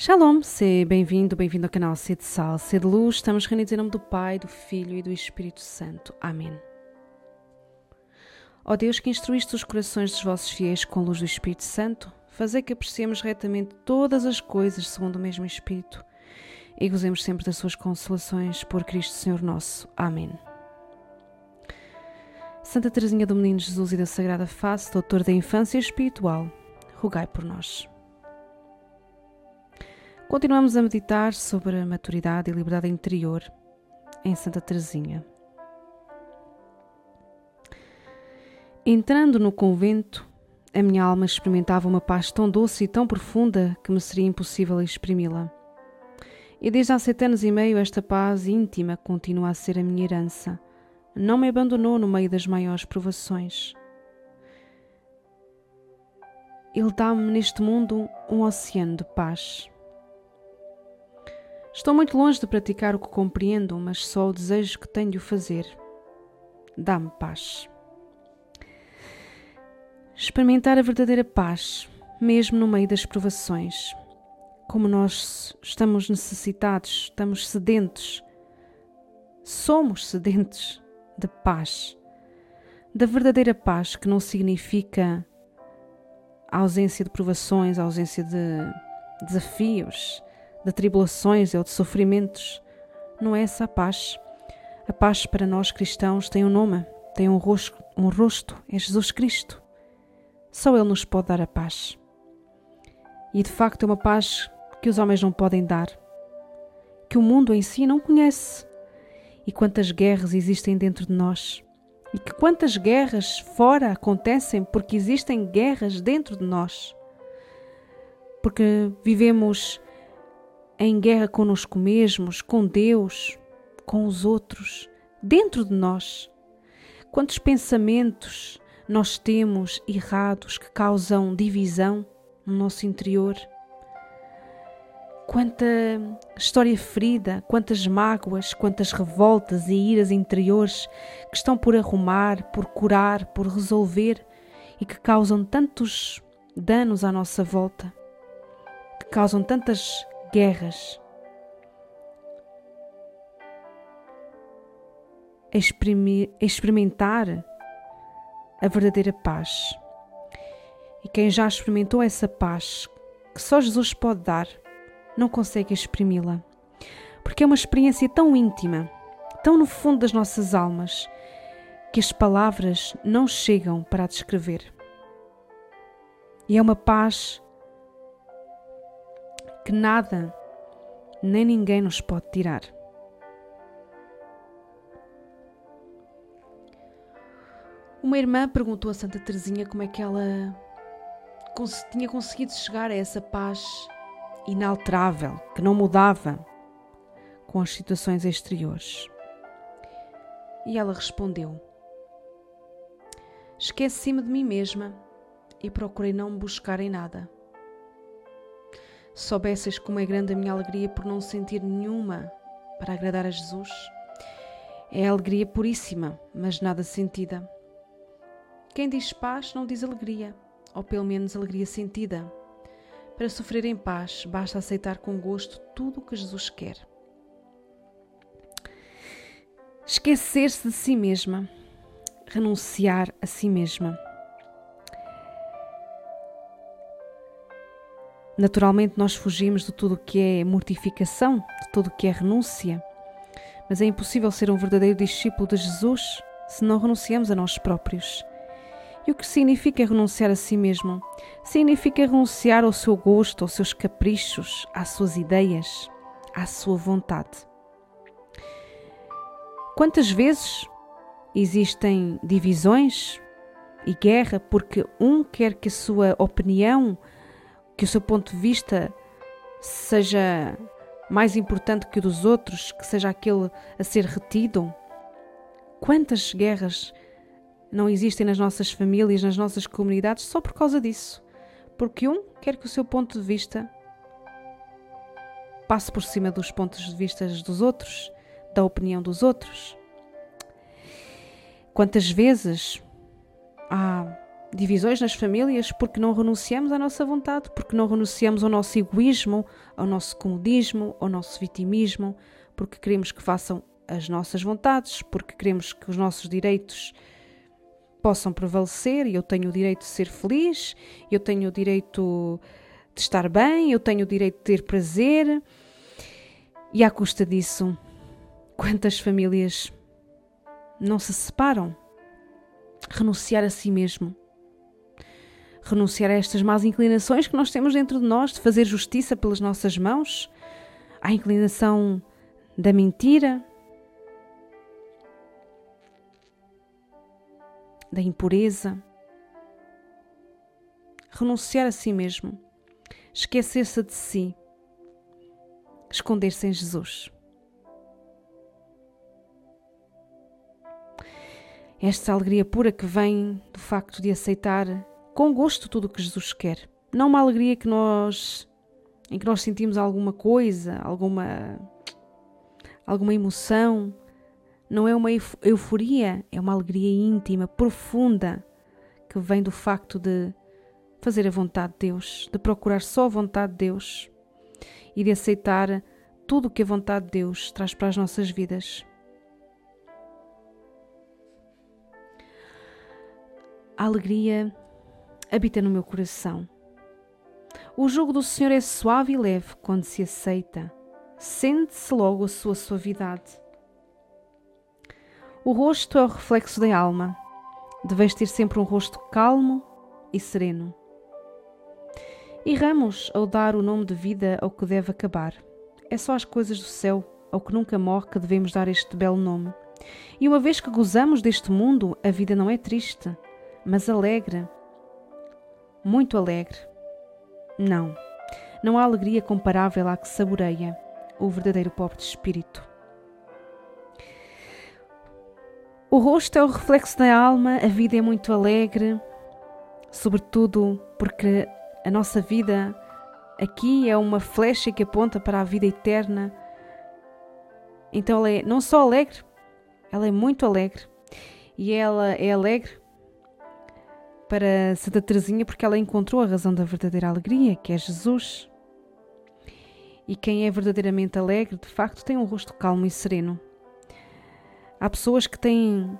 Shalom, seja bem-vindo, bem-vindo ao canal C de Sal, C de Luz. Estamos reunidos em nome do Pai, do Filho e do Espírito Santo. Amém. Ó Deus que instruíste os corações dos vossos fiéis com a luz do Espírito Santo, fazei que apreciemos retamente todas as coisas segundo o mesmo Espírito e gozemos sempre das suas consolações por Cristo Senhor nosso. Amém. Santa Teresinha do Menino Jesus e da Sagrada Face, doutor da infância espiritual, rogai por nós. Continuamos a meditar sobre a maturidade e liberdade interior em Santa Teresinha. Entrando no convento, a minha alma experimentava uma paz tão doce e tão profunda que me seria impossível exprimi-la. E desde há sete anos e meio esta paz íntima continua a ser a minha herança. Não me abandonou no meio das maiores provações. Ele dá-me neste mundo um oceano de paz. Estou muito longe de praticar o que compreendo, mas só o desejo que tenho de o fazer. Dá-me paz. Experimentar a verdadeira paz, mesmo no meio das provações. Como nós estamos necessitados, estamos sedentos, somos sedentos de paz. Da verdadeira paz, que não significa a ausência de provações, a ausência de desafios, de tribulações ou de sofrimentos. Não é essa a paz. A paz para nós cristãos tem um nome, tem um rosto, um rosto, é Jesus Cristo. Só Ele nos pode dar a paz. E de facto é uma paz que os homens não podem dar, que o mundo em si não conhece. E quantas guerras existem dentro de nós. E que quantas guerras fora acontecem porque existem guerras dentro de nós. Porque vivemos em guerra conosco mesmos, com Deus, com os outros, dentro de nós. Quantos pensamentos nós temos errados que causam divisão no nosso interior? Quanta história ferida, quantas mágoas, quantas revoltas e iras interiores que estão por arrumar, por curar, por resolver e que causam tantos danos à nossa volta, que causam tantas guerras. experimentar a verdadeira paz. E quem já experimentou essa paz que só Jesus pode dar, não consegue exprimi-la. Porque é uma experiência tão íntima, tão no fundo das nossas almas, que as palavras não chegam para a descrever. E é uma paz que nada nem ninguém nos pode tirar. Uma irmã perguntou a Santa Teresinha como é que ela tinha conseguido chegar a essa paz inalterável, que não mudava com as situações exteriores. E ela respondeu: Esqueci-me de mim mesma e procurei não me buscar em nada soubesses como é grande a minha alegria por não sentir nenhuma para agradar a Jesus. É alegria puríssima, mas nada sentida. Quem diz paz não diz alegria, ou pelo menos alegria sentida. Para sofrer em paz, basta aceitar com gosto tudo o que Jesus quer. Esquecer-se de si mesma, renunciar a si mesma. Naturalmente, nós fugimos de tudo o que é mortificação, de tudo o que é renúncia. Mas é impossível ser um verdadeiro discípulo de Jesus se não renunciamos a nós próprios. E o que significa renunciar a si mesmo? Significa renunciar ao seu gosto, aos seus caprichos, às suas ideias, à sua vontade. Quantas vezes existem divisões e guerra porque um quer que a sua opinião que o seu ponto de vista seja mais importante que o dos outros, que seja aquele a ser retido? Quantas guerras não existem nas nossas famílias, nas nossas comunidades, só por causa disso? Porque um quer que o seu ponto de vista passe por cima dos pontos de vista dos outros, da opinião dos outros. Quantas vezes há divisões nas famílias porque não renunciamos à nossa vontade, porque não renunciamos ao nosso egoísmo, ao nosso comodismo, ao nosso vitimismo, porque queremos que façam as nossas vontades, porque queremos que os nossos direitos possam prevalecer e eu tenho o direito de ser feliz, eu tenho o direito de estar bem, eu tenho o direito de ter prazer. E à custa disso, quantas famílias não se separam? Renunciar a si mesmo. Renunciar a estas más inclinações que nós temos dentro de nós, de fazer justiça pelas nossas mãos, à inclinação da mentira, da impureza. Renunciar a si mesmo, esquecer-se de si, esconder-se em Jesus. Esta alegria pura que vem do facto de aceitar com gosto tudo o que Jesus quer. Não uma alegria que nós em que nós sentimos alguma coisa, alguma alguma emoção, não é uma euforia, é uma alegria íntima, profunda, que vem do facto de fazer a vontade de Deus, de procurar só a vontade de Deus e de aceitar tudo o que a vontade de Deus traz para as nossas vidas. A alegria habita no meu coração. O jugo do Senhor é suave e leve quando se aceita. Sente-se logo a sua suavidade. O rosto é o reflexo da alma. Deveis ter sempre um rosto calmo e sereno. Erramos ao dar o nome de vida ao que deve acabar. É só às coisas do céu, ao que nunca morre, que devemos dar este belo nome. E uma vez que gozamos deste mundo, a vida não é triste, mas alegre. Muito alegre. Não, não há alegria comparável à que saboreia o verdadeiro pobre de espírito. O rosto é o reflexo da alma, a vida é muito alegre, sobretudo porque a nossa vida aqui é uma flecha que aponta para a vida eterna. Então ela é não só alegre, ela é muito alegre. E ela é alegre para Santa Teresinha porque ela encontrou a razão da verdadeira alegria, que é Jesus. E quem é verdadeiramente alegre, de facto, tem um rosto calmo e sereno. Há pessoas que têm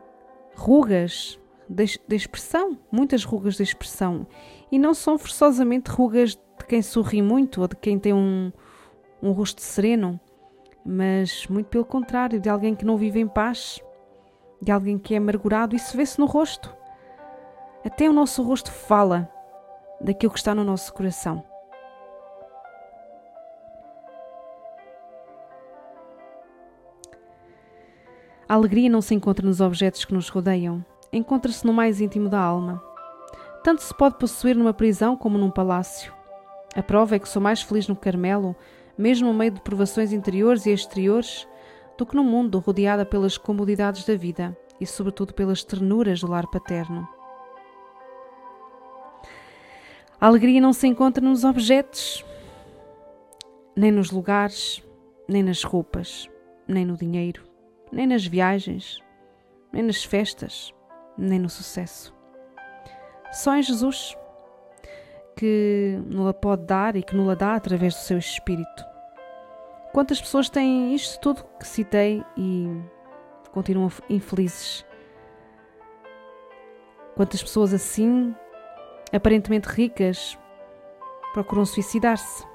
rugas de, de expressão, muitas rugas de expressão, e não são forçosamente rugas de quem sorri muito ou de quem tem um, um rosto sereno, mas muito pelo contrário, de alguém que não vive em paz, de alguém que é amargurado. Isso vê-se no rosto. Até o nosso rosto fala daquilo que está no nosso coração. A alegria não se encontra nos objetos que nos rodeiam, encontra-se no mais íntimo da alma. Tanto se pode possuir numa prisão como num palácio. A prova é que sou mais feliz no Carmelo, mesmo no meio de provações interiores e exteriores, do que no mundo rodeada pelas comodidades da vida e, sobretudo, pelas ternuras do lar paterno. A alegria não se encontra nos objetos, nem nos lugares, nem nas roupas, nem no dinheiro nem nas viagens, nem nas festas, nem no sucesso. Só em Jesus que nos pode dar e que nos dá através do seu Espírito. Quantas pessoas têm isto tudo que citei e continuam infelizes? Quantas pessoas assim, aparentemente ricas, procuram suicidar-se?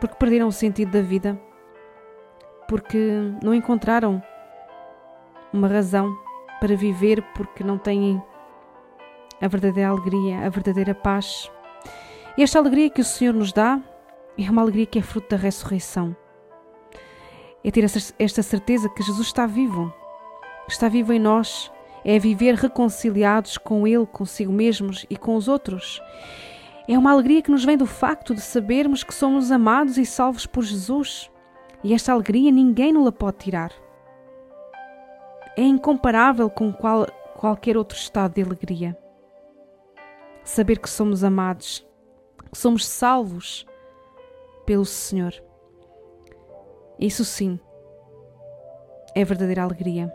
Porque perderam o sentido da vida porque não encontraram uma razão para viver, porque não têm a verdadeira alegria, a verdadeira paz. E esta alegria que o Senhor nos dá é uma alegria que é fruto da ressurreição. É ter esta certeza que Jesus está vivo, está vivo em nós, é viver reconciliados com Ele, consigo mesmos e com os outros. É uma alegria que nos vem do facto de sabermos que somos amados e salvos por Jesus. E esta alegria ninguém nos pode tirar. É incomparável com qual, qualquer outro estado de alegria. Saber que somos amados, que somos salvos pelo Senhor. Isso sim é verdadeira alegria.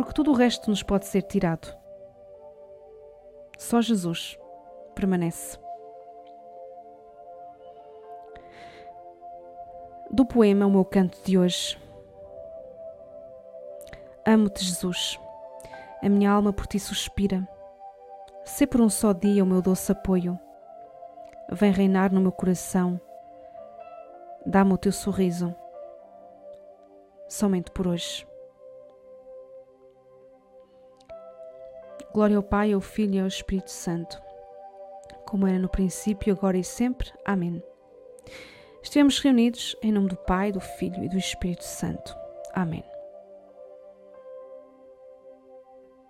Porque tudo o resto nos pode ser tirado. Só Jesus permanece. Do poema O meu canto de hoje. Amo-te, Jesus. A minha alma por ti suspira. Sê por um só dia o meu doce apoio. Vem reinar no meu coração. Dá-me o teu sorriso. Somente por hoje. Glória ao Pai, ao Filho e ao Espírito Santo, como era no princípio, agora e sempre. Amém. Estivemos reunidos em nome do Pai, do Filho e do Espírito Santo. Amém.